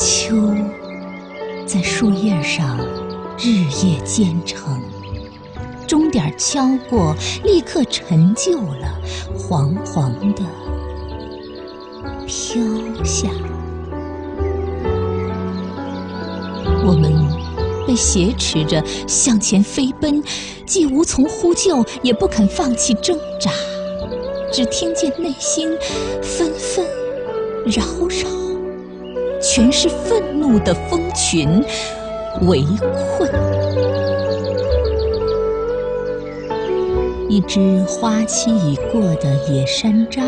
秋在树叶上日夜兼程，钟点敲过，立刻陈旧了，黄黄的飘下。我们被挟持着向前飞奔，既无从呼救，也不肯放弃挣扎，只听见内心纷纷扰扰，全是愤怒的蜂群围困。一只花期已过的野山楂，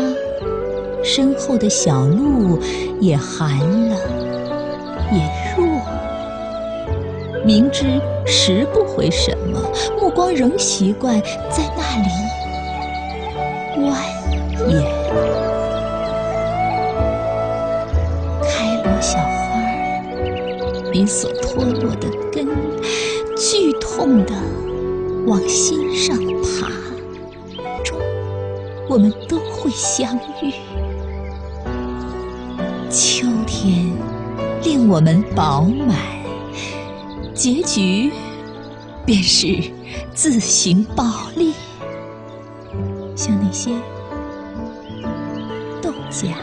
身后的小鹿也寒了，也弱。明知拾不回什么，目光仍习惯在那里蜿小花儿比所脱落的根剧痛地往心上爬，终我们都会相遇。秋天令我们饱满。结局便是自行爆裂，像那些豆荚。